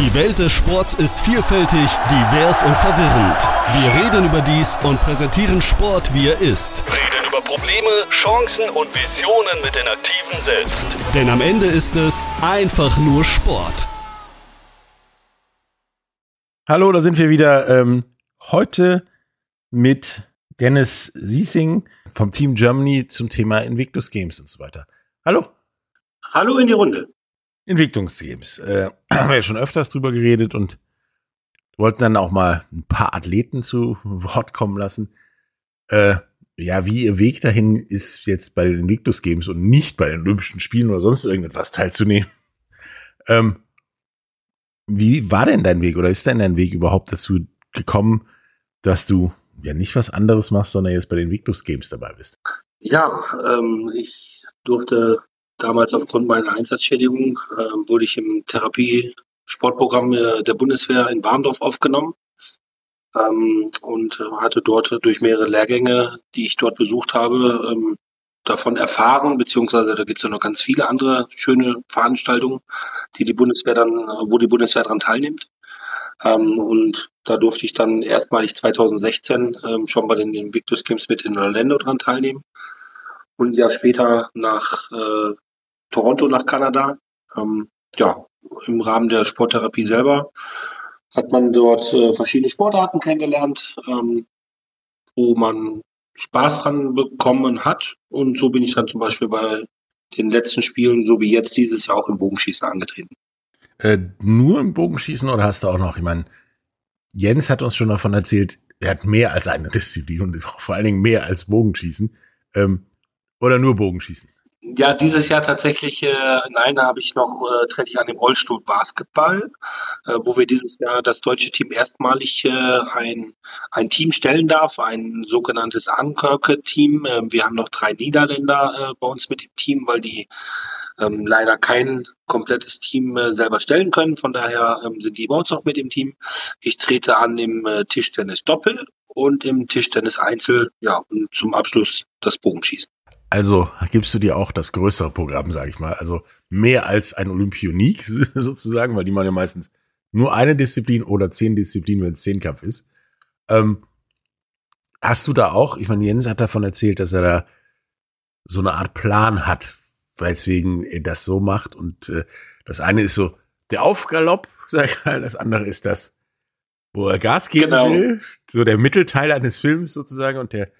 Die Welt des Sports ist vielfältig, divers und verwirrend. Wir reden über dies und präsentieren Sport, wie er ist. Reden über Probleme, Chancen und Visionen mit den Aktiven selbst. Denn am Ende ist es einfach nur Sport. Hallo, da sind wir wieder. Ähm, heute mit Dennis Siesing vom Team Germany zum Thema Invictus Games und so weiter. Hallo. Hallo in die Runde. Entwicklungsgames. Äh, haben wir ja schon öfters drüber geredet und wollten dann auch mal ein paar Athleten zu Wort kommen lassen. Äh, ja, wie ihr Weg dahin ist, jetzt bei den Invictus Games und nicht bei den Olympischen Spielen oder sonst irgendetwas teilzunehmen. Ähm, wie war denn dein Weg oder ist denn dein Weg überhaupt dazu gekommen, dass du ja nicht was anderes machst, sondern jetzt bei den Invictus Games dabei bist? Ja, ähm, ich durfte damals aufgrund meiner Einsatzschädigung, äh, wurde ich im Therapie-Sportprogramm der Bundeswehr in Warndorf aufgenommen ähm, und hatte dort durch mehrere Lehrgänge, die ich dort besucht habe, ähm, davon erfahren, beziehungsweise da gibt es ja noch ganz viele andere schöne Veranstaltungen, die die Bundeswehr dann, wo die Bundeswehr daran teilnimmt. Ähm, und da durfte ich dann erstmalig 2016 ähm, schon bei den Invictus Games mit in Orlando dran teilnehmen. Und ein Jahr später nach äh, Toronto, nach Kanada. Ähm, ja, im Rahmen der Sporttherapie selber hat man dort äh, verschiedene Sportarten kennengelernt, ähm, wo man Spaß dran bekommen hat. Und so bin ich dann zum Beispiel bei den letzten Spielen, so wie jetzt dieses Jahr auch im Bogenschießen angetreten. Äh, nur im Bogenschießen oder hast du auch noch, ich meine, Jens hat uns schon davon erzählt, er hat mehr als eine Disziplin und vor allen Dingen mehr als Bogenschießen. Ähm, oder nur Bogenschießen? Ja, dieses Jahr tatsächlich, äh, nein, da habe ich noch, äh, trete ich an dem Rollstuhl Basketball, äh, wo wir dieses Jahr das deutsche Team erstmalig äh, ein, ein Team stellen darf, ein sogenanntes Ankirke-Team. Äh, wir haben noch drei Niederländer äh, bei uns mit dem Team, weil die ähm, leider kein komplettes Team äh, selber stellen können. Von daher ähm, sind die bei uns noch mit im Team. Ich trete an im äh, Tischtennis Doppel und im Tischtennis Einzel, ja, und zum Abschluss das Bogenschießen. Also gibst du dir auch das größere Programm, sage ich mal. Also mehr als ein Olympionik sozusagen, weil die machen ja meistens nur eine Disziplin oder zehn Disziplinen, wenn es Zehnkampf ist. Ähm, hast du da auch, ich meine, Jens hat davon erzählt, dass er da so eine Art Plan hat, weswegen er das so macht. Und äh, das eine ist so der Aufgalopp, sag ich mal, das andere ist das, wo er Gas geben genau. will, so der Mittelteil eines Films sozusagen. Und der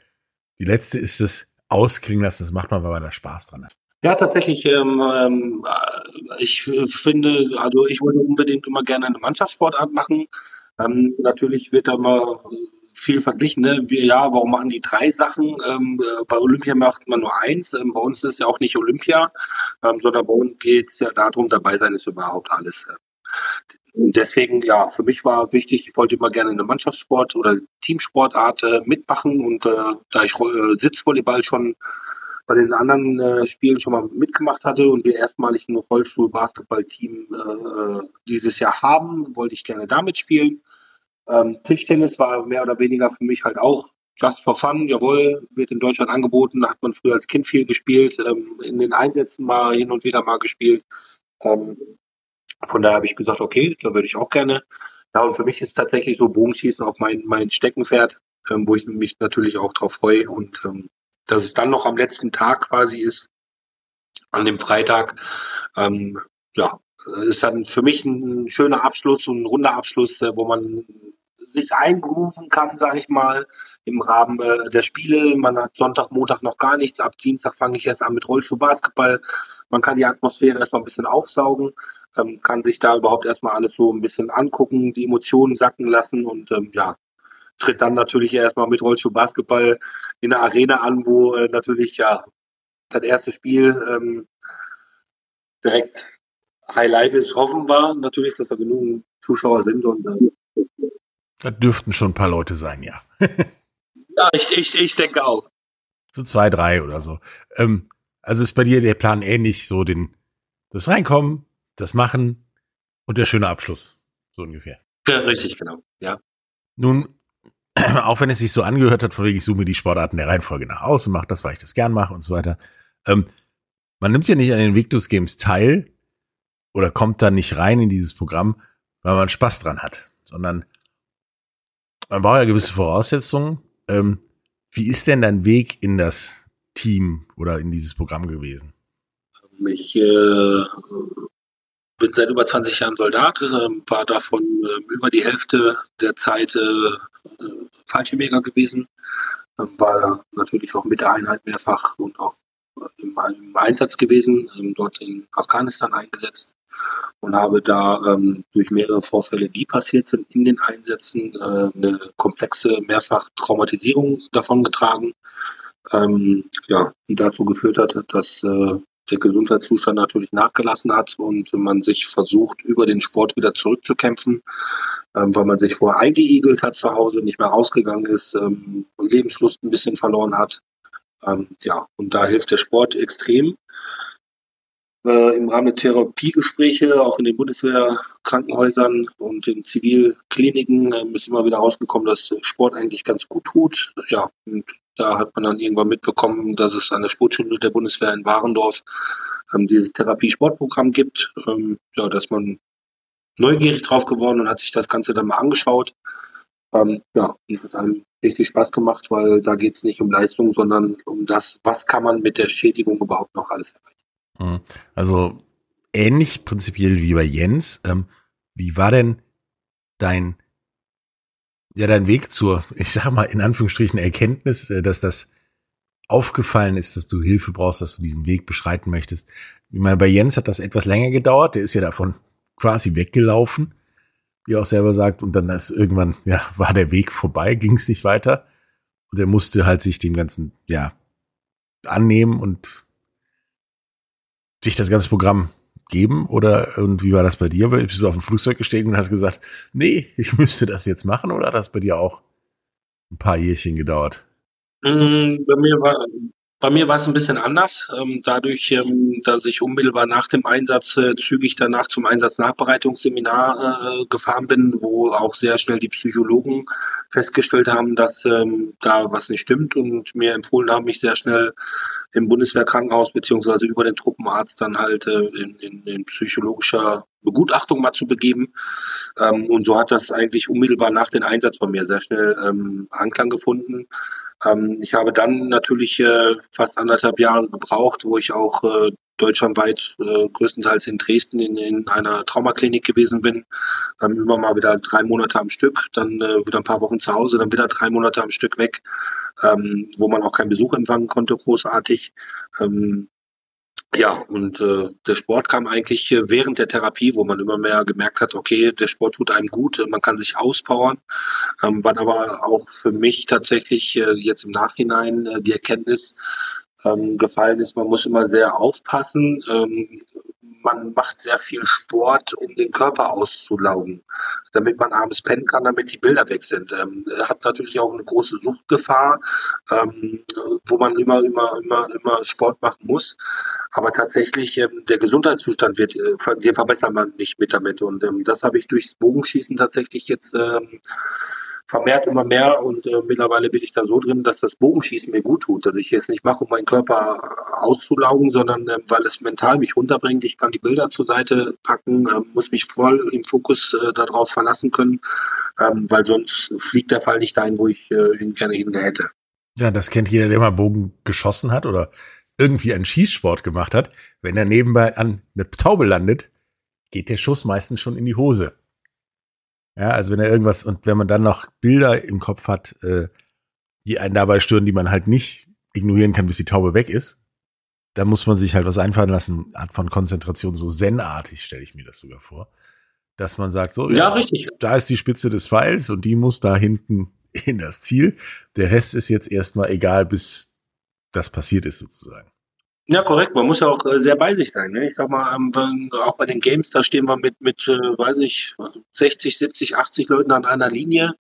die letzte ist das ausklingen lassen. Das macht man, weil man da Spaß dran hat. Ja, tatsächlich. Ähm, ähm, ich finde, also ich würde unbedingt immer gerne eine Mannschaftssportart machen. Ähm, natürlich wird da mal viel verglichen. Ne? Wir, ja, warum machen die drei Sachen? Ähm, bei Olympia macht man nur eins. Ähm, bei uns ist ja auch nicht Olympia, ähm, sondern bei uns geht es ja darum, dabei sein ist überhaupt alles. Deswegen, ja, für mich war wichtig, ich wollte immer gerne eine Mannschaftssport oder Teamsportart äh, mitmachen und äh, da ich äh, Sitzvolleyball schon bei den anderen äh, Spielen schon mal mitgemacht hatte und wir erstmalig ein Rollstuhl-Basketball-Team äh, dieses Jahr haben, wollte ich gerne damit spielen. Ähm, Tischtennis war mehr oder weniger für mich halt auch just for fun, jawohl, wird in Deutschland angeboten, hat man früher als Kind viel gespielt, ähm, in den Einsätzen mal hin und wieder mal gespielt. Ähm, von daher habe ich gesagt, okay, da würde ich auch gerne. Ja, und für mich ist tatsächlich so Bogenschießen auch mein, mein Steckenpferd, ähm, wo ich mich natürlich auch drauf freue. Und ähm, dass es dann noch am letzten Tag quasi ist, an dem Freitag, ähm, ja, ist dann für mich ein schöner Abschluss und ein runder Abschluss, äh, wo man sich einberufen kann, sage ich mal, im Rahmen äh, der Spiele. Man hat Sonntag, Montag noch gar nichts. Ab Dienstag fange ich erst an mit Rollschuhbasketball. Man kann die Atmosphäre erstmal ein bisschen aufsaugen ähm, kann sich da überhaupt erstmal alles so ein bisschen angucken, die Emotionen sacken lassen und ähm, ja, tritt dann natürlich erstmal mit Rollschuh Basketball in der Arena an, wo äh, natürlich ja das erste Spiel ähm, direkt High Life ist. Hoffen wir natürlich, dass da genug Zuschauer sind und äh, da dürften schon ein paar Leute sein, ja. ja, ich, ich, ich denke auch. So zwei, drei oder so. Ähm, also ist bei dir der Plan ähnlich, so den das Reinkommen, das Machen und der schöne Abschluss. So ungefähr. Ja, richtig, genau. Ja. Nun, auch wenn es sich so angehört hat, von wegen, ich suche mir die Sportarten der Reihenfolge nach aus und mache das, weil ich das gern mache und so weiter. Ähm, man nimmt ja nicht an den Victus Games teil oder kommt da nicht rein in dieses Programm, weil man Spaß dran hat, sondern man braucht ja gewisse Voraussetzungen. Ähm, wie ist denn dein Weg in das Team oder in dieses Programm gewesen? Ich äh, bin seit über 20 Jahren Soldat, äh, war davon äh, über die Hälfte der Zeit äh, Fallschirmjäger gewesen, ähm, war natürlich auch mit der Einheit mehrfach und auch im, im Einsatz gewesen, ähm, dort in Afghanistan eingesetzt und habe da ähm, durch mehrere Vorfälle, die passiert sind in den Einsätzen, äh, eine komplexe mehrfach Traumatisierung davongetragen, ähm, ja, die dazu geführt hat, dass äh, der Gesundheitszustand natürlich nachgelassen hat und man sich versucht, über den Sport wieder zurückzukämpfen, ähm, weil man sich vorher eingeigelt hat zu Hause, nicht mehr rausgegangen ist, ähm, Lebenslust ein bisschen verloren hat. Ähm, ja, und da hilft der Sport extrem. Äh, Im Rahmen der Therapiegespräche, auch in den Bundeswehrkrankenhäusern und in Zivilkliniken, äh, ist immer wieder rausgekommen, dass Sport eigentlich ganz gut tut. Ja, und da hat man dann irgendwann mitbekommen, dass es an der Sportschule der Bundeswehr in Warendorf ähm, dieses Therapie-Sportprogramm gibt. Ähm, ja, dass man neugierig drauf geworden und hat sich das Ganze dann mal angeschaut. Ähm, ja, und hat einem richtig Spaß gemacht, weil da geht es nicht um Leistung, sondern um das, was kann man mit der Schädigung überhaupt noch alles erreichen. Mhm. Also ähnlich prinzipiell wie bei Jens. Ähm, wie war denn dein, ja, dein Weg zur, ich sag mal, in Anführungsstrichen Erkenntnis, äh, dass das aufgefallen ist, dass du Hilfe brauchst, dass du diesen Weg beschreiten möchtest? Ich meine, bei Jens hat das etwas länger gedauert. Der ist ja davon quasi weggelaufen wie er auch selber sagt. Und dann ist irgendwann, ja, war der Weg vorbei, ging es nicht weiter. Und er musste halt sich dem Ganzen, ja, annehmen und sich das ganze Programm geben? Oder und wie war das bei dir? Bist du auf dem Flugzeug gestiegen und hast gesagt, nee, ich müsste das jetzt machen? Oder hat das bei dir auch ein paar Jährchen gedauert? Mm, bei mir war bei mir war es ein bisschen anders. Ähm, dadurch, ähm, dass ich unmittelbar nach dem Einsatz äh, zügig danach zum Einsatznachbereitungsseminar äh, gefahren bin, wo auch sehr schnell die Psychologen festgestellt haben, dass ähm, da was nicht stimmt und mir empfohlen haben, mich sehr schnell im Bundeswehrkrankenhaus beziehungsweise über den Truppenarzt dann halt äh, in, in, in psychologischer Begutachtung mal zu begeben. Ähm, und so hat das eigentlich unmittelbar nach dem Einsatz bei mir sehr schnell ähm, Anklang gefunden. Ähm, ich habe dann natürlich äh, fast anderthalb Jahre gebraucht, wo ich auch äh, deutschlandweit äh, größtenteils in Dresden in, in einer Traumaklinik gewesen bin. Ähm, immer mal wieder drei Monate am Stück, dann äh, wieder ein paar Wochen zu Hause, dann wieder drei Monate am Stück weg, ähm, wo man auch keinen Besuch empfangen konnte, großartig. Ähm, ja, und äh, der Sport kam eigentlich äh, während der Therapie, wo man immer mehr gemerkt hat, okay, der Sport tut einem gut, man kann sich auspowern. Ähm, wann aber auch für mich tatsächlich äh, jetzt im Nachhinein äh, die Erkenntnis ähm, gefallen ist, man muss immer sehr aufpassen, ähm, man macht sehr viel Sport, um den Körper auszulaugen, damit man abends pennen kann, damit die Bilder weg sind. Ähm, hat natürlich auch eine große Suchtgefahr, ähm, wo man immer, immer, immer, immer Sport machen muss. Aber tatsächlich, ähm, der Gesundheitszustand wird, äh, den verbessert man nicht mit damit. Und ähm, das habe ich durchs Bogenschießen tatsächlich jetzt ähm, vermehrt immer mehr und äh, mittlerweile bin ich da so drin, dass das Bogenschießen mir gut tut, dass ich es nicht mache, um meinen Körper auszulaugen, sondern äh, weil es mental mich runterbringt. Ich kann die Bilder zur Seite packen, äh, muss mich voll im Fokus äh, darauf verlassen können, ähm, weil sonst fliegt der Fall nicht dahin, wo ich äh, ihn gerne hin hätte. Ja, das kennt jeder, der mal Bogen geschossen hat oder irgendwie einen Schießsport gemacht hat. Wenn er nebenbei an eine Taube landet, geht der Schuss meistens schon in die Hose. Ja, also wenn er irgendwas und wenn man dann noch Bilder im Kopf hat, äh, die einen dabei stören, die man halt nicht ignorieren kann, bis die Taube weg ist, dann muss man sich halt was einfallen lassen, Art von Konzentration, so zen-artig stelle ich mir das sogar vor, dass man sagt, so, ja, ja, richtig. da ist die Spitze des Pfeils und die muss da hinten in das Ziel. Der Rest ist jetzt erstmal egal, bis das passiert ist sozusagen. Ja, korrekt. Man muss ja auch äh, sehr bei sich sein. Ne? Ich sag mal, ähm, auch bei den Games, da stehen wir mit, mit äh, weiß ich, 60, 70, 80 Leuten an einer Linie.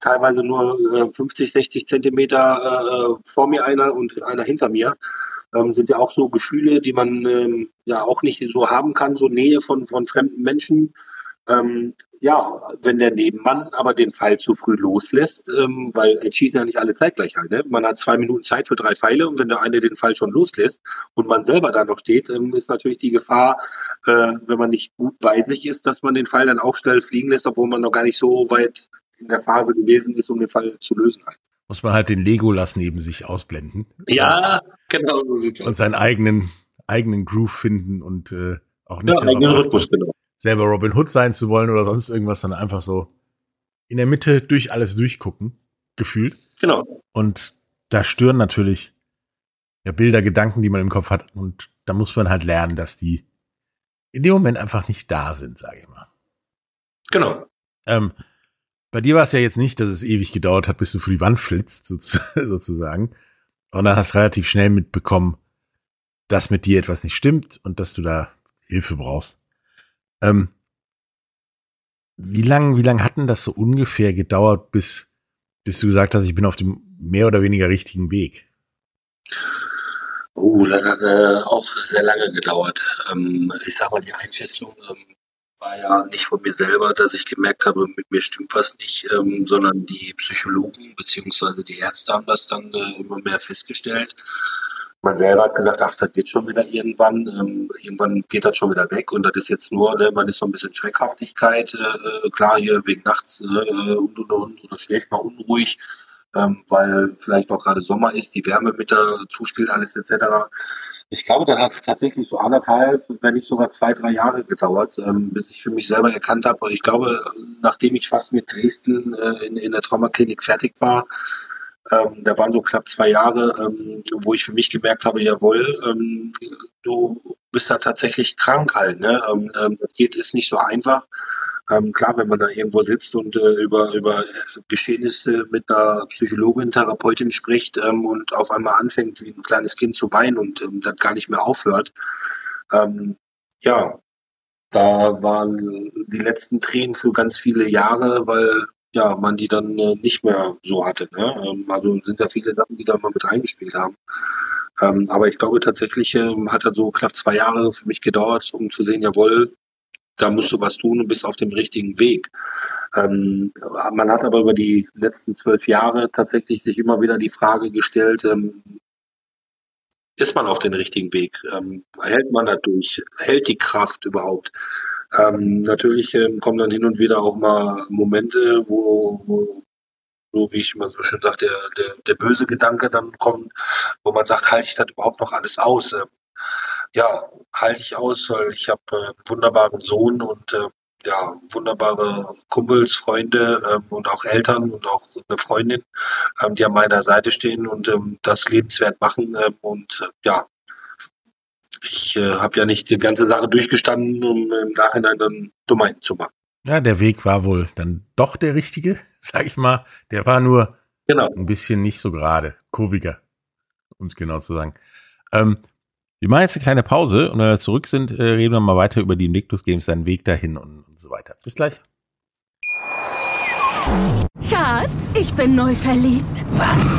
Teilweise nur äh, 50, 60 Zentimeter äh, vor mir einer und einer hinter mir. Ähm, sind ja auch so Gefühle, die man ähm, ja auch nicht so haben kann, so Nähe von, von fremden Menschen. Ähm, ja, wenn der Nebenmann aber den Pfeil zu früh loslässt, ähm, weil er schießt ja nicht alle zeitgleich halt. Ne? Man hat zwei Minuten Zeit für drei Pfeile und wenn der eine den Pfeil schon loslässt und man selber da noch steht, ähm, ist natürlich die Gefahr, äh, wenn man nicht gut bei sich ist, dass man den Fall dann auch schnell fliegen lässt, obwohl man noch gar nicht so weit in der Phase gewesen ist, um den Fall zu lösen. Halt. Muss man halt den Legolas neben sich ausblenden. Ja, genau. So Und seinen eigenen, eigenen Groove finden und äh, auch nicht Ja, eigenen Rhythmus, genau. Selber Robin Hood sein zu wollen oder sonst irgendwas, sondern einfach so in der Mitte durch alles durchgucken, gefühlt. Genau. Und da stören natürlich ja, Bilder, Gedanken, die man im Kopf hat. Und da muss man halt lernen, dass die in dem Moment einfach nicht da sind, sage ich mal. Genau. Ähm, bei dir war es ja jetzt nicht, dass es ewig gedauert hat, bis du vor die Wand flitzt, sozu- sozusagen. Und dann hast du relativ schnell mitbekommen, dass mit dir etwas nicht stimmt und dass du da Hilfe brauchst. Ähm, wie lang, wie lang hat denn das so ungefähr gedauert, bis, bis du gesagt hast, ich bin auf dem mehr oder weniger richtigen Weg? Oh, das hat äh, auch sehr lange gedauert. Ähm, ich sag mal, die Einschätzung ähm, war ja nicht von mir selber, dass ich gemerkt habe, mit mir stimmt was nicht, ähm, sondern die Psychologen beziehungsweise die Ärzte haben das dann äh, immer mehr festgestellt. Man selber hat gesagt, ach, das wird schon wieder irgendwann, ähm, irgendwann geht das schon wieder weg und das ist jetzt nur, ne, man ist so ein bisschen Schreckhaftigkeit, äh, klar hier wegen nachts äh, und und und oder schläft mal unruhig, ähm, weil vielleicht auch gerade Sommer ist, die Wärme mit dazu spielt, alles etc. Ich glaube, das hat tatsächlich so anderthalb, wenn nicht sogar zwei, drei Jahre gedauert, ähm, bis ich für mich selber erkannt habe. Ich glaube, nachdem ich fast mit Dresden äh, in, in der Traumaklinik fertig war, ähm, da waren so knapp zwei Jahre, ähm, wo ich für mich gemerkt habe, jawohl, ähm, du bist da tatsächlich krank halt. Ne? Ähm, ähm, das geht ist nicht so einfach. Ähm, klar, wenn man da irgendwo sitzt und äh, über, über Geschehnisse mit einer Psychologin, Therapeutin spricht und auf einmal anfängt, wie ein kleines Kind zu weinen und dann gar nicht mehr aufhört. Ja, da waren die letzten Tränen für ganz viele Jahre, weil ja, man die dann äh, nicht mehr so hatte. Ne? Ähm, also sind da viele Sachen, die da mal mit reingespielt haben. Ähm, aber ich glaube tatsächlich ähm, hat das so knapp zwei Jahre für mich gedauert, um zu sehen, jawohl, da musst du was tun und bist auf dem richtigen Weg. Ähm, man hat aber über die letzten zwölf Jahre tatsächlich sich immer wieder die Frage gestellt, ähm, ist man auf den richtigen Weg? Ähm, hält man das durch? Hält die Kraft überhaupt? Ähm, natürlich ähm, kommen dann hin und wieder auch mal Momente, wo, so wie ich immer so schön sage, der, der, der böse Gedanke dann kommt, wo man sagt, halte ich das überhaupt noch alles aus? Ähm, ja, halte ich aus, weil ich habe äh, einen wunderbaren Sohn und äh, ja, wunderbare Kumpels, Freunde ähm, und auch Eltern und auch eine Freundin, ähm, die an meiner Seite stehen und ähm, das lebenswert machen. Ähm, und äh, ja, ich äh, habe ja nicht die ganze Sache durchgestanden, um im Nachhinein dann Dummheiten zu machen. Ja, der Weg war wohl dann doch der richtige, sag ich mal. Der war nur Genau. ein bisschen nicht so gerade, kurviger, um es genau zu sagen. Ähm, wir machen jetzt eine kleine Pause und wenn wir zurück sind, äh, reden wir mal weiter über die Invictus Games, seinen Weg dahin und, und so weiter. Bis gleich. Schatz, ich bin neu verliebt. Was?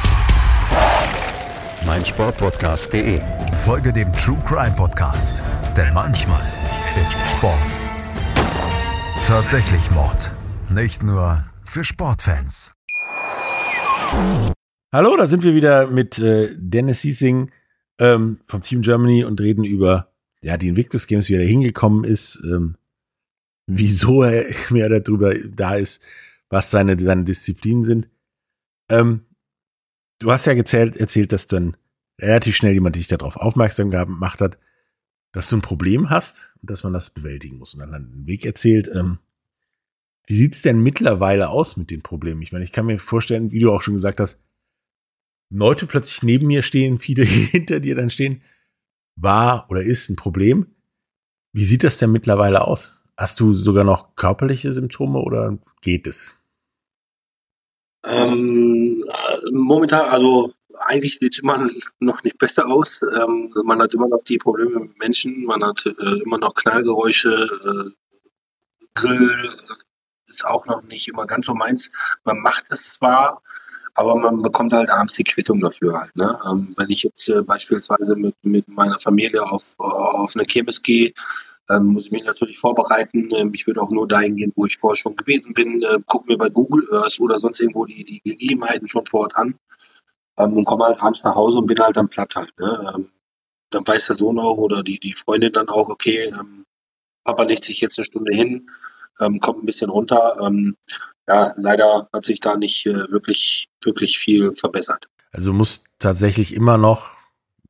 meinsportpodcast.de. Folge dem True Crime Podcast, denn manchmal ist Sport tatsächlich Mord. Nicht nur für Sportfans. Hallo, da sind wir wieder mit äh, Dennis Siesing ähm, vom Team Germany und reden über ja die Invictus Games, wie er da hingekommen ist, ähm, wieso er mehr darüber da ist, was seine seine Disziplinen sind. Ähm, du hast ja gezählt, erzählt, dass dann relativ schnell jemand dich darauf aufmerksam gemacht hat, dass du ein Problem hast und dass man das bewältigen muss. Und dann hat einen Weg erzählt. Ähm, wie sieht's denn mittlerweile aus mit den Problemen? Ich meine, ich kann mir vorstellen, wie du auch schon gesagt hast, Leute plötzlich neben mir stehen, viele hinter dir dann stehen, war oder ist ein Problem. Wie sieht das denn mittlerweile aus? Hast du sogar noch körperliche Symptome oder geht es? Ähm, äh, momentan, also eigentlich sieht es immer noch nicht besser aus. Ähm, man hat immer noch die Probleme mit Menschen, man hat äh, immer noch Knallgeräusche, äh, Grill ist auch noch nicht immer ganz so meins. Man macht es zwar, aber man bekommt halt abends die Quittung dafür halt. Ne? Ähm, wenn ich jetzt äh, beispielsweise mit, mit meiner Familie auf, auf eine Kirmes gehe, ähm, muss ich mich natürlich vorbereiten. Ähm, ich würde auch nur dahin gehen, wo ich vorher schon gewesen bin. Äh, gucke mir bei Google Earth oder sonst irgendwo die, die Gegebenheiten schon vor Ort an ähm, und komme halt abends nach Hause und bin halt am Platt halt. Ne? Ähm, dann weiß der Sohn auch oder die, die Freundin dann auch, okay, ähm, Papa legt sich jetzt eine Stunde hin, ähm, kommt ein bisschen runter. Ähm, ja, leider hat sich da nicht äh, wirklich, wirklich viel verbessert. Also muss tatsächlich immer noch,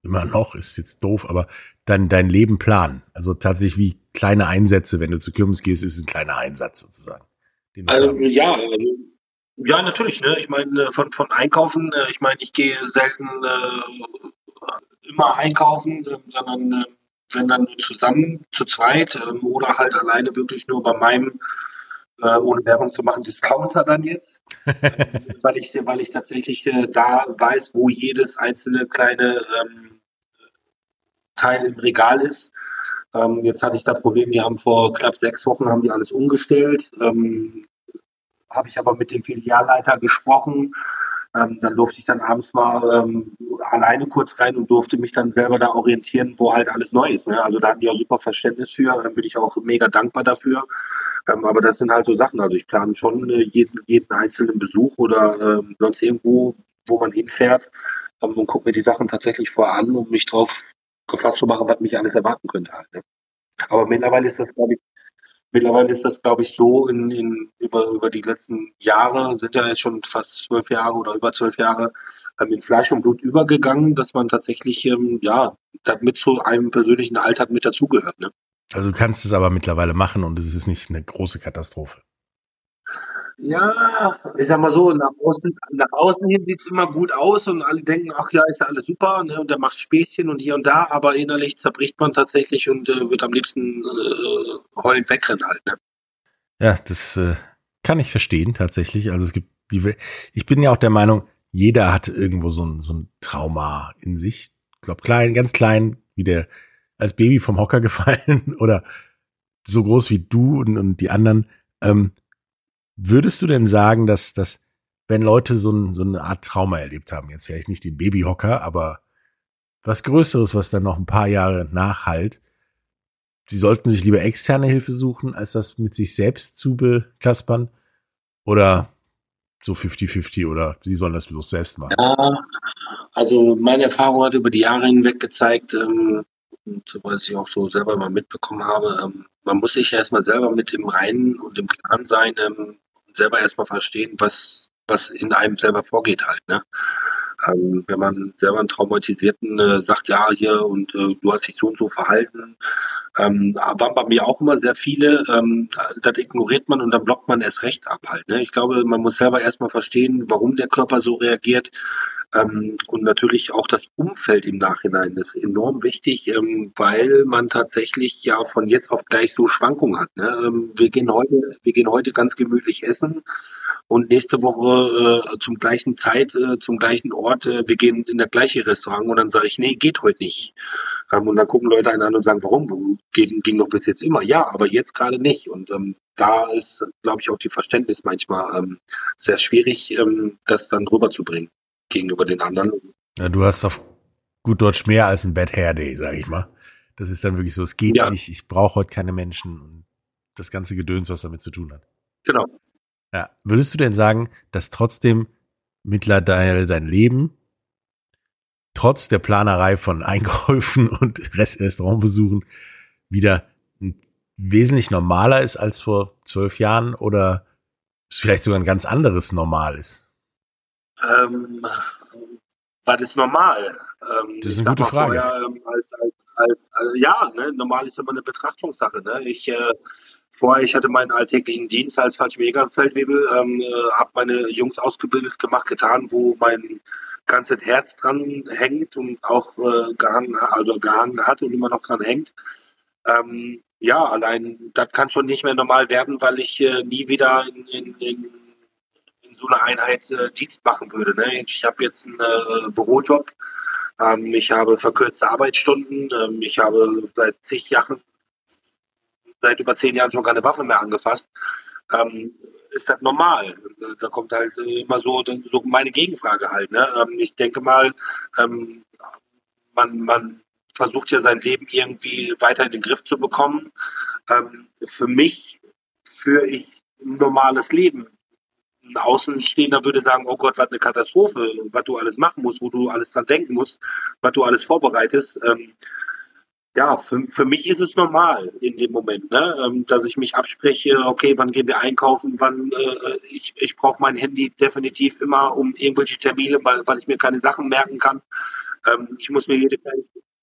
immer noch, ist jetzt doof, aber dann dein Leben planen. Also tatsächlich wie kleine Einsätze, wenn du zu Kirmes gehst, ist ein kleiner Einsatz sozusagen. Also, ja, also, ja, natürlich. Ne? Ich meine, äh, von, von Einkaufen, äh, ich meine, ich gehe selten äh, immer einkaufen, äh, sondern wenn dann nur zusammen, zu zweit äh, oder halt alleine wirklich nur bei meinem, äh, ohne Werbung zu machen, Discounter dann jetzt. weil, ich, weil ich tatsächlich äh, da weiß, wo jedes einzelne kleine ähm, Teil im Regal ist. Ähm, jetzt hatte ich da Problem, die haben vor knapp sechs Wochen haben die alles umgestellt. Ähm, Habe ich aber mit dem Filialleiter gesprochen. Ähm, dann durfte ich dann abends mal ähm, alleine kurz rein und durfte mich dann selber da orientieren, wo halt alles neu ist. Ne? Also da hatten die auch super Verständnis für, bin ich auch mega dankbar dafür. Ähm, aber das sind halt so Sachen. Also ich plane schon äh, jeden, jeden einzelnen Besuch oder ähm, sonst irgendwo, wo man hinfährt ähm, und gucke mir die Sachen tatsächlich vor an, um mich drauf gefasst zu machen, was mich alles erwarten könnte halt. Ne? Aber mittlerweile ist das, glaube ich, mittlerweile ist das, glaube ich, so in, in, über, über die letzten Jahre, sind ja jetzt schon fast zwölf Jahre oder über zwölf Jahre, ähm, in Fleisch und Blut übergegangen, dass man tatsächlich, ähm, ja, das mit zu einem persönlichen Alltag mit dazugehört. Ne? Also du kannst es aber mittlerweile machen und es ist nicht eine große Katastrophe. Ja, ich sag mal so, nach außen, nach außen hin sieht's immer gut aus und alle denken, ach ja, ist ja alles super, ne, und der macht Späßchen und hier und da, aber innerlich zerbricht man tatsächlich und äh, wird am liebsten äh, heulend wegrennen halt, ne? Ja, das äh, kann ich verstehen, tatsächlich. Also es gibt die, ich bin ja auch der Meinung, jeder hat irgendwo so ein, so ein Trauma in sich. Ich glaube, klein, ganz klein, wie der als Baby vom Hocker gefallen oder so groß wie du und, und die anderen. Ähm, Würdest du denn sagen, dass, dass wenn Leute so, ein, so eine Art Trauma erlebt haben, jetzt vielleicht nicht den Babyhocker, aber was Größeres, was dann noch ein paar Jahre nachhalt, sie sollten sich lieber externe Hilfe suchen, als das mit sich selbst zu bekaspern? Oder so 50-50 oder sie sollen das bloß selbst machen? Ja, also meine Erfahrung hat über die Jahre hinweg gezeigt, ähm, was ich auch so selber mal mitbekommen habe, ähm, man muss sich erstmal selber mit dem Reinen und im Klaren sein, ähm, selber erstmal verstehen, was, was in einem selber vorgeht halt, ne? Ähm, wenn man selber einen Traumatisierten äh, sagt, ja, hier und äh, du hast dich so und so verhalten, ähm, waren bei mir auch immer sehr viele, ähm, das ignoriert man und dann blockt man erst recht ab halt. Ne? Ich glaube, man muss selber erstmal verstehen, warum der Körper so reagiert. Ähm, und natürlich auch das Umfeld im Nachhinein ist enorm wichtig, ähm, weil man tatsächlich ja von jetzt auf gleich so Schwankungen hat. Ne? Ähm, wir gehen heute, wir gehen heute ganz gemütlich essen und nächste Woche äh, zum gleichen Zeit, äh, zum gleichen Ort, äh, wir gehen in der gleiche Restaurant und dann sage ich, nee, geht heute nicht. Ähm, und dann gucken Leute einen an und sagen, warum? Ging, ging doch bis jetzt immer. Ja, aber jetzt gerade nicht. Und ähm, da ist, glaube ich, auch die Verständnis manchmal ähm, sehr schwierig, ähm, das dann rüberzubringen gegenüber den anderen. Ja, du hast auf gut Deutsch mehr als ein Bad Hair Day, sage ich mal. Das ist dann wirklich so, es geht ja. nicht, ich brauche heute keine Menschen und das ganze Gedöns, was damit zu tun hat. Genau. Ja, würdest du denn sagen, dass trotzdem mittlerweile dein Leben trotz der Planerei von Einkäufen und Restaurantbesuchen wieder wesentlich normaler ist als vor zwölf Jahren oder es vielleicht sogar ein ganz anderes Normal ist? Ähm, war das normal? Ähm, das ist eine gute Frage. Vorher, ähm, als, als, als, äh, ja, ne, normal ist immer eine Betrachtungssache. Ne? Ich äh, Vorher, ich hatte meinen alltäglichen Dienst als Fallschmägerfeldwebel, ähm, äh, habe meine Jungs ausgebildet, gemacht, getan, wo mein ganzes Herz dran hängt und auch äh, gehangen, also gehangen hat und immer noch dran hängt. Ähm, ja, allein das kann schon nicht mehr normal werden, weil ich äh, nie wieder in, in, in, in, so einer Einheit äh, Dienst machen würde. Ne? Ich habe jetzt einen äh, Bürojob, ähm, ich habe verkürzte Arbeitsstunden, ähm, ich habe seit zig Jahren seit über zehn Jahren schon keine Waffe mehr angefasst. Ähm, ist das normal? Da kommt halt immer so, so meine Gegenfrage halt. Ne? Ähm, ich denke mal, ähm, man, man versucht ja sein Leben irgendwie weiter in den Griff zu bekommen. Ähm, für mich führe ich ein normales Leben. Ein Außenstehender würde sagen, oh Gott, was eine Katastrophe, was du alles machen musst, wo du alles dran denken musst, was du alles vorbereitest. Ähm, ja, für, für mich ist es normal in dem Moment, ne? Ähm, dass ich mich abspreche, okay, wann gehen wir einkaufen, wann äh, ich, ich brauche mein Handy definitiv immer um irgendwelche Termine, weil, weil ich mir keine Sachen merken kann. Ähm, ich muss mir jede,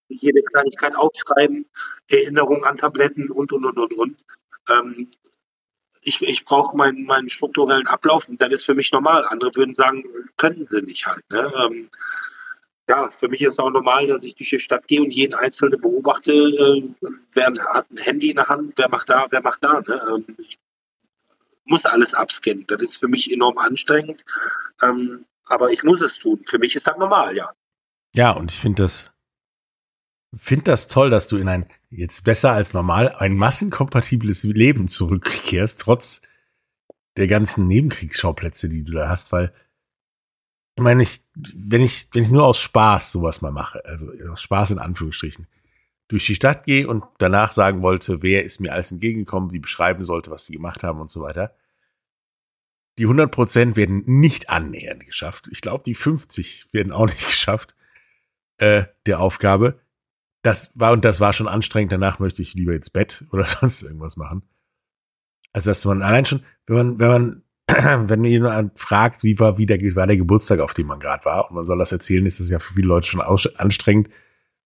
jede Kleinigkeit aufschreiben, Erinnerung an Tabletten und und und und und. Ähm, ich, ich brauche meinen, meinen strukturellen Ablauf und das ist für mich normal. Andere würden sagen, können sie nicht halt. Ne? Ähm, ja, für mich ist auch normal, dass ich durch die Stadt gehe und jeden Einzelnen beobachte, äh, wer hat ein Handy in der Hand, wer macht da, wer macht da. Ne? Ähm, ich muss alles abscannen. Das ist für mich enorm anstrengend. Ähm, aber ich muss es tun. Für mich ist das normal, ja. Ja, und ich finde das, finde das toll, dass du in ein, jetzt besser als normal, ein massenkompatibles Leben zurückkehrst, trotz der ganzen Nebenkriegsschauplätze, die du da hast, weil ich meine, ich, wenn ich, wenn ich nur aus Spaß sowas mal mache, also aus Spaß in Anführungsstrichen, durch die Stadt gehe und danach sagen wollte, wer ist mir alles entgegengekommen, die beschreiben sollte, was sie gemacht haben und so weiter. Die 100 Prozent werden nicht annähernd geschafft. Ich glaube, die 50 werden auch nicht geschafft, äh, der Aufgabe. Das war, und das war schon anstrengend. Danach möchte ich lieber ins Bett oder sonst irgendwas machen. Also, dass man allein schon, wenn man, wenn man wenn jemand fragt, wie war, wie der, war der Geburtstag, auf dem man gerade war, und man soll das erzählen, ist das ja für viele Leute schon anstrengend,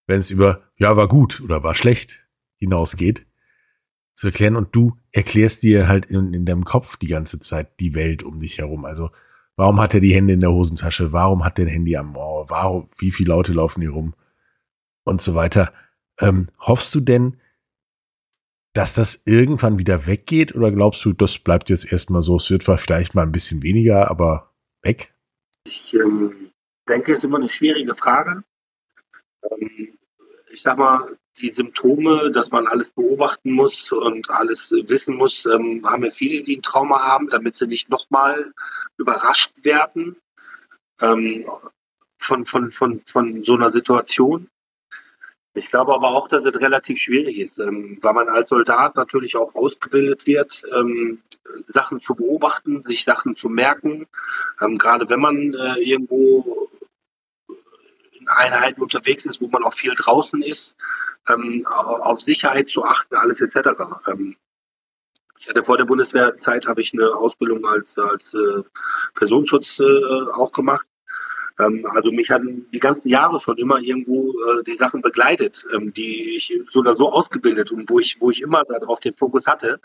wenn es über, ja, war gut oder war schlecht hinausgeht, zu erklären. Und du erklärst dir halt in, in deinem Kopf die ganze Zeit die Welt um dich herum. Also, warum hat er die Hände in der Hosentasche? Warum hat er ein Handy am Ohr? Warum, wie viele Leute laufen hier rum? Und so weiter. Ähm, hoffst du denn, dass das irgendwann wieder weggeht oder glaubst du, das bleibt jetzt erstmal so? Es wird vielleicht mal ein bisschen weniger, aber weg? Ich ähm, denke, es ist immer eine schwierige Frage. Ähm, ich sag mal, die Symptome, dass man alles beobachten muss und alles wissen muss, ähm, haben ja viele, die ein Trauma haben, damit sie nicht nochmal überrascht werden ähm, von, von, von, von so einer Situation. Ich glaube aber auch, dass es relativ schwierig ist, ähm, weil man als Soldat natürlich auch ausgebildet wird, ähm, Sachen zu beobachten, sich Sachen zu merken. Ähm, gerade wenn man äh, irgendwo in Einheiten unterwegs ist, wo man auch viel draußen ist, auf Sicherheit zu achten, alles etc. Ich hatte vor der Bundeswehrzeit habe ich eine Ausbildung als, als äh, Personenschutz äh, auch gemacht ähm, also mich hatten die ganzen Jahre schon immer irgendwo äh, die Sachen begleitet, ähm, die ich so oder so ausgebildet und wo ich, wo ich immer darauf den Fokus hatte.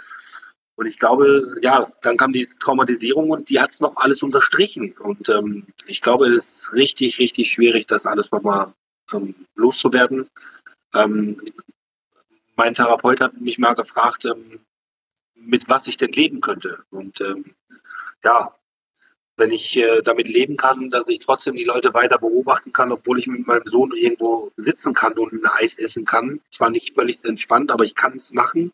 Und ich glaube, ja, dann kam die Traumatisierung und die hat es noch alles unterstrichen. Und ähm, ich glaube, es ist richtig, richtig schwierig, das alles nochmal ähm, loszuwerden. Ähm, mein Therapeut hat mich mal gefragt, ähm, mit was ich denn leben könnte. Und ähm, ja, wenn ich äh, damit leben kann, dass ich trotzdem die Leute weiter beobachten kann, obwohl ich mit meinem Sohn irgendwo sitzen kann und ein Eis essen kann. Zwar nicht völlig entspannt, aber ich kann es machen.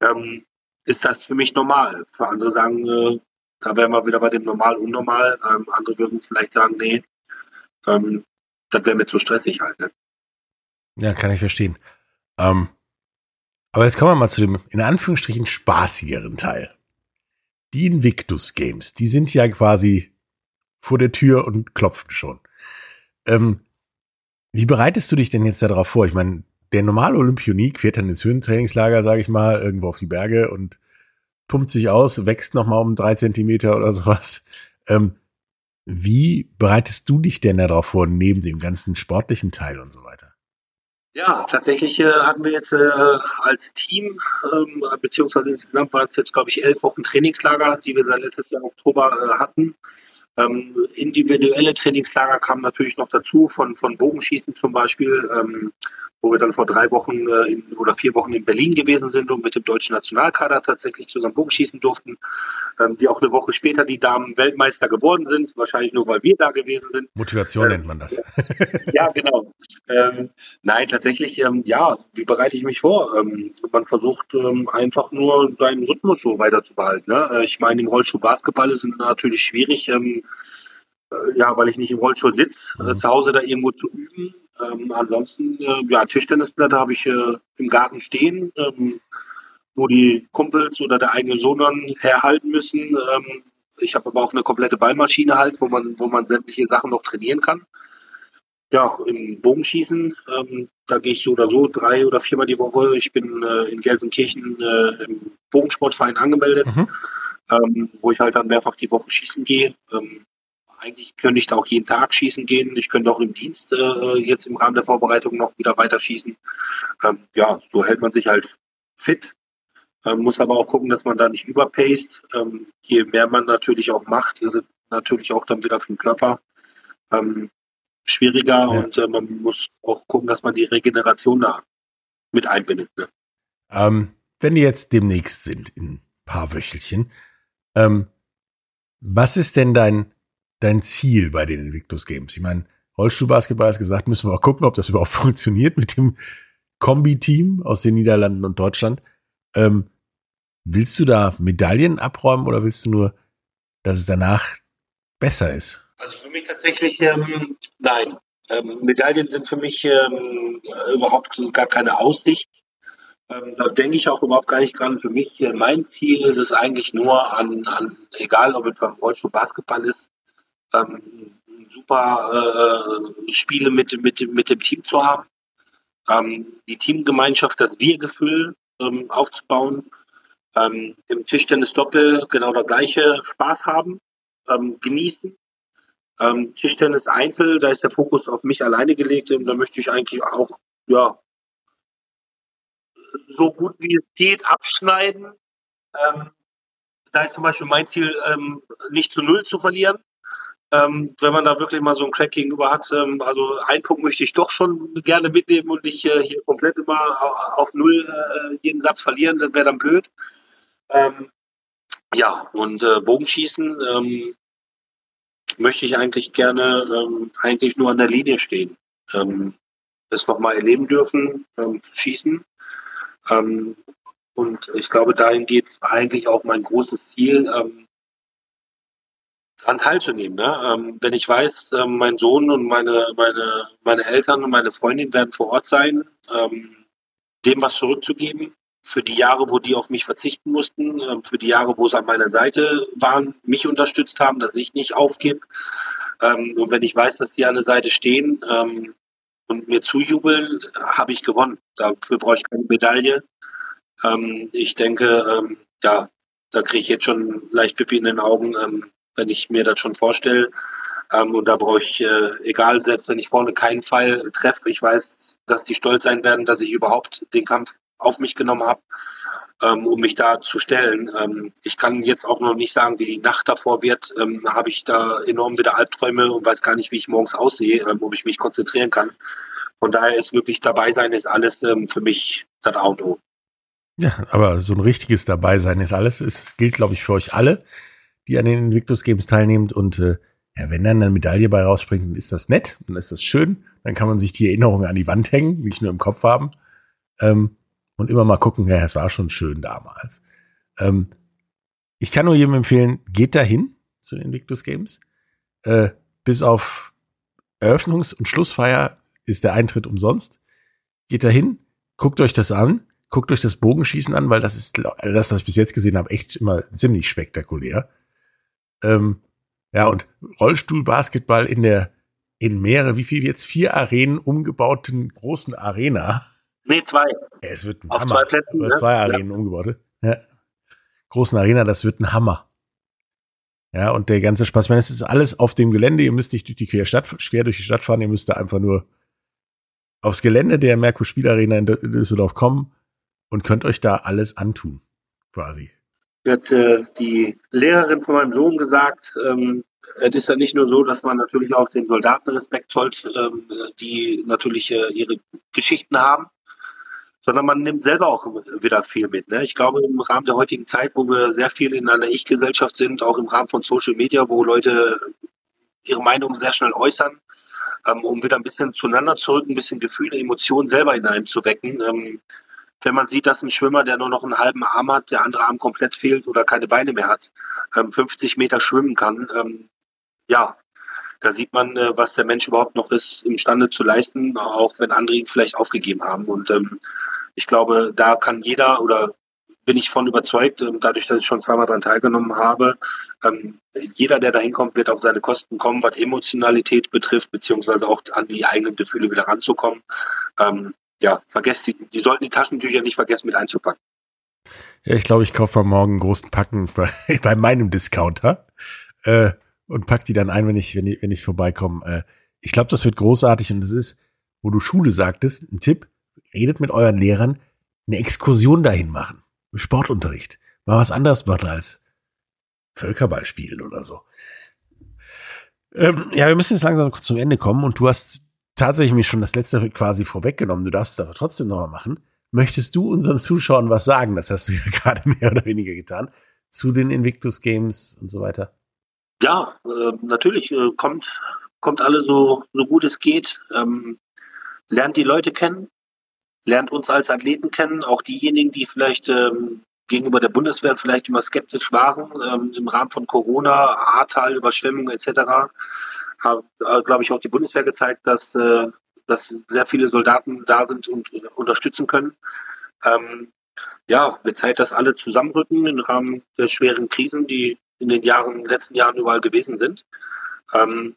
Ähm, ist das für mich normal. Für andere sagen, äh, da wären wir wieder bei dem Normal, Unnormal. Ähm, andere würden vielleicht sagen, nee, ähm, das wäre mir zu stressig halt. Ne? Ja, kann ich verstehen. Ähm, aber jetzt kommen wir mal zu dem in Anführungsstrichen spaßigeren Teil die Invictus Games, die sind ja quasi vor der Tür und klopfen schon. Ähm, wie bereitest du dich denn jetzt darauf vor? Ich meine, der normale Olympionik fährt dann ins Höhentrainingslager, sage ich mal, irgendwo auf die Berge und pumpt sich aus, wächst noch mal um drei Zentimeter oder sowas. Ähm, wie bereitest du dich denn darauf vor, neben dem ganzen sportlichen Teil und so weiter? Ja, tatsächlich äh, hatten wir jetzt äh, als Team, ähm, beziehungsweise insgesamt waren es jetzt, glaube ich, elf Wochen Trainingslager, die wir seit letztes Jahr Oktober äh, hatten. Ähm, individuelle Trainingslager kamen natürlich noch dazu, von, von Bogenschießen zum Beispiel, ähm, wo wir dann vor drei Wochen äh, in, oder vier Wochen in Berlin gewesen sind und mit dem deutschen Nationalkader tatsächlich zusammen Bogenschießen durften, ähm, die auch eine Woche später die Damen Weltmeister geworden sind, wahrscheinlich nur, weil wir da gewesen sind. Motivation ähm, nennt man das. ja, genau. Ähm, nein, tatsächlich, ähm, ja, wie bereite ich mich vor? Ähm, man versucht ähm, einfach nur seinen Rhythmus so weiter zu behalten. Ne? Äh, ich meine, im Rollstuhl Basketball ist natürlich schwierig, äh, ja, weil ich nicht im Rollstuhl sitze, äh, mhm. zu Hause da irgendwo zu üben. Ähm, ansonsten, äh, ja, Tischtennisblätter habe ich äh, im Garten stehen, ähm, wo die Kumpels oder der eigene Sohn dann herhalten müssen. Ähm, ich habe aber auch eine komplette Ballmaschine halt, wo man, wo man sämtliche Sachen noch trainieren kann. Ja, im Bogenschießen, ähm, da gehe ich so oder so drei oder viermal die Woche. Ich bin äh, in Gelsenkirchen äh, im Bogensportverein angemeldet, mhm. ähm, wo ich halt dann mehrfach die Woche schießen gehe. Eigentlich könnte ich da auch jeden Tag schießen gehen. Ich könnte auch im Dienst äh, jetzt im Rahmen der Vorbereitung noch wieder weiter schießen. Ähm, ja, so hält man sich halt fit. Ähm, muss aber auch gucken, dass man da nicht überpaced. Ähm, je mehr man natürlich auch macht, ist es natürlich auch dann wieder für den Körper ähm, schwieriger ja. und äh, man muss auch gucken, dass man die Regeneration da mit einbindet. Ne? Ähm, wenn die jetzt demnächst sind, in ein paar Wöchelchen, ähm, was ist denn dein dein Ziel bei den Invictus Games? Ich meine, Rollstuhlbasketball hast gesagt, müssen wir auch gucken, ob das überhaupt funktioniert mit dem Kombi-Team aus den Niederlanden und Deutschland. Ähm, willst du da Medaillen abräumen oder willst du nur, dass es danach besser ist? Also für mich tatsächlich ähm, nein. Ähm, Medaillen sind für mich ähm, überhaupt gar keine Aussicht. Ähm, da denke ich auch überhaupt gar nicht dran. Für mich, äh, mein Ziel ist es eigentlich nur an, an egal ob es beim Rollstuhl Basketball ist, ähm, super äh, Spiele mit, mit, mit dem Team zu haben, ähm, die Teamgemeinschaft, das Wir-Gefühl ähm, aufzubauen, ähm, im Tischtennis Doppel genau das gleiche Spaß haben, ähm, genießen. Ähm, Tischtennis Einzel, da ist der Fokus auf mich alleine gelegt und da möchte ich eigentlich auch, ja, so gut wie es geht abschneiden. Da ist zum Beispiel mein Ziel, nicht zu Null zu verlieren. Ähm, wenn man da wirklich mal so einen Crack gegenüber hat, ähm, also einen Punkt möchte ich doch schon gerne mitnehmen und nicht äh, hier komplett immer auf Null äh, jeden Satz verlieren, das wäre dann blöd. Ähm, ja, und äh, Bogenschießen ähm, möchte ich eigentlich gerne ähm, eigentlich nur an der Linie stehen. Ähm, das nochmal erleben dürfen, ähm, schießen. Ähm, und ich glaube, dahin geht eigentlich auch mein großes Ziel, daran teilzunehmen. Ne? Ähm, wenn ich weiß, ähm, mein Sohn und meine, meine, meine Eltern und meine Freundin werden vor Ort sein, ähm, dem was zurückzugeben, für die Jahre, wo die auf mich verzichten mussten, äh, für die Jahre, wo sie an meiner Seite waren, mich unterstützt haben, dass ich nicht aufgebe. Ähm, und wenn ich weiß, dass sie an der Seite stehen ähm, und mir zujubeln, habe ich gewonnen. Dafür brauche ich keine Medaille. Ähm, ich denke, ähm, ja, da kriege ich jetzt schon leicht Pippi in den Augen. Wenn ich mir das schon vorstelle. Ähm, und da brauche ich, äh, egal, selbst wenn ich vorne keinen Pfeil treffe, ich weiß, dass die stolz sein werden, dass ich überhaupt den Kampf auf mich genommen habe, ähm, um mich da zu stellen. Ähm, ich kann jetzt auch noch nicht sagen, wie die Nacht davor wird. Ähm, habe ich da enorm wieder Albträume und weiß gar nicht, wie ich morgens aussehe, ähm, ob ich mich konzentrieren kann. Von daher ist wirklich dabei sein, ist alles ähm, für mich das Auto. Ja, aber so ein richtiges Dabeisein ist alles. Es gilt, glaube ich, für euch alle die an den Invictus Games teilnimmt. Und äh, ja, wenn dann eine Medaille bei rausspringt, dann ist das nett, dann ist das schön. Dann kann man sich die Erinnerungen an die Wand hängen, nicht nur im Kopf haben. Ähm, und immer mal gucken, ja, es war schon schön damals. Ähm, ich kann nur jedem empfehlen, geht dahin zu den Invictus Games. Äh, bis auf Eröffnungs- und Schlussfeier ist der Eintritt umsonst. Geht dahin, guckt euch das an, guckt euch das Bogenschießen an, weil das ist das, was ich bis jetzt gesehen habe, echt immer ziemlich spektakulär. Ähm, ja, und Rollstuhlbasketball in der, in mehrere, wie viel jetzt? Vier Arenen umgebauten großen Arena. Nee, zwei. Es wird ein Auf Hammer. Zwei Plätzen, Oder ne? zwei Arenen ja. umgebaute. Ja. Großen Arena, das wird ein Hammer. Ja, und der ganze Spaß, wenn es ist alles auf dem Gelände, ihr müsst nicht durch die Querstadt, quer durch die Stadt fahren, ihr müsst da einfach nur aufs Gelände der Merkur Spielarena in Düsseldorf kommen und könnt euch da alles antun, quasi hat äh, die Lehrerin von meinem Sohn gesagt, ähm, es ist ja nicht nur so, dass man natürlich auch den Soldaten Respekt zollt, ähm, die natürlich äh, ihre Geschichten haben, sondern man nimmt selber auch wieder viel mit. Ne? Ich glaube, im Rahmen der heutigen Zeit, wo wir sehr viel in einer Ich-Gesellschaft sind, auch im Rahmen von Social Media, wo Leute ihre Meinung sehr schnell äußern, ähm, um wieder ein bisschen zueinander zu rücken, ein bisschen Gefühle, Emotionen selber in einem zu wecken. Ähm, wenn man sieht, dass ein Schwimmer, der nur noch einen halben Arm hat, der andere Arm komplett fehlt oder keine Beine mehr hat, ähm, 50 Meter schwimmen kann, ähm, ja, da sieht man, äh, was der Mensch überhaupt noch ist, imstande zu leisten, auch wenn andere ihn vielleicht aufgegeben haben. Und ähm, ich glaube, da kann jeder oder bin ich von überzeugt, ähm, dadurch, dass ich schon zweimal daran teilgenommen habe, ähm, jeder, der da hinkommt, wird auf seine Kosten kommen, was Emotionalität betrifft, beziehungsweise auch an die eigenen Gefühle wieder ranzukommen. Ja, vergesst die, die sollten die Taschentücher nicht vergessen mit einzupacken. Ja, ich glaube, ich kaufe mal morgen einen großen Packen bei, bei meinem Discounter äh, und pack die dann ein, wenn ich, wenn ich, wenn ich vorbeikomme. Äh, ich glaube, das wird großartig und das ist, wo du Schule sagtest, ein Tipp, redet mit euren Lehrern, eine Exkursion dahin machen. Sportunterricht. Mal was anderes machen als Völkerball spielen oder so. Ähm, ja, wir müssen jetzt langsam zum Ende kommen und du hast tatsächlich mich schon das letzte quasi vorweggenommen. Du darfst es aber trotzdem nochmal machen. Möchtest du unseren Zuschauern was sagen? Das hast du ja gerade mehr oder weniger getan. Zu den Invictus Games und so weiter. Ja, äh, natürlich. Äh, kommt, kommt alle so, so gut es geht. Ähm, lernt die Leute kennen. Lernt uns als Athleten kennen. Auch diejenigen, die vielleicht ähm, gegenüber der Bundeswehr vielleicht immer skeptisch waren ähm, im Rahmen von Corona, Ahrtal, Überschwemmungen etc hat, äh, glaube ich, auch die Bundeswehr gezeigt, dass, äh, dass sehr viele Soldaten da sind und äh, unterstützen können. Ähm, ja, wird Zeit, dass alle zusammenrücken im Rahmen der schweren Krisen, die in den Jahren, letzten Jahren überall gewesen sind. Ähm,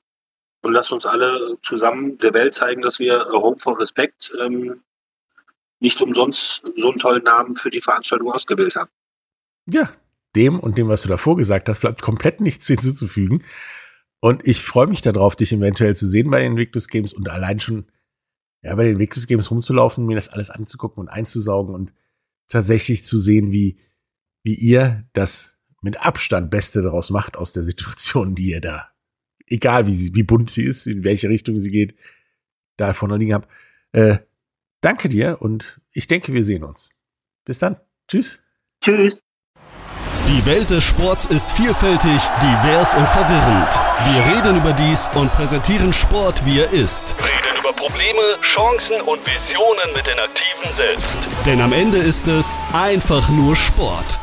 und lasst uns alle zusammen der Welt zeigen, dass wir Home for Respect ähm, nicht umsonst so einen tollen Namen für die Veranstaltung ausgewählt haben. Ja, dem und dem, was du davor gesagt hast, bleibt komplett nichts hinzuzufügen. Und ich freue mich darauf, dich eventuell zu sehen bei den Invictus Games und allein schon ja, bei den Invictus Games rumzulaufen, mir das alles anzugucken und einzusaugen und tatsächlich zu sehen, wie, wie ihr das mit Abstand Beste daraus macht aus der Situation, die ihr da, egal wie, sie, wie bunt sie ist, in welche Richtung sie geht, da vorne liegen habt. Äh, danke dir und ich denke, wir sehen uns. Bis dann. Tschüss. Tschüss. Die Welt des Sports ist vielfältig, divers und verwirrend. Wir reden über dies und präsentieren Sport, wie er ist. Reden über Probleme, Chancen und Visionen mit den Aktiven selbst. Denn am Ende ist es einfach nur Sport.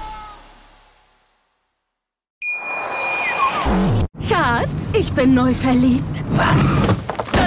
Schatz, ich bin neu verliebt. Was?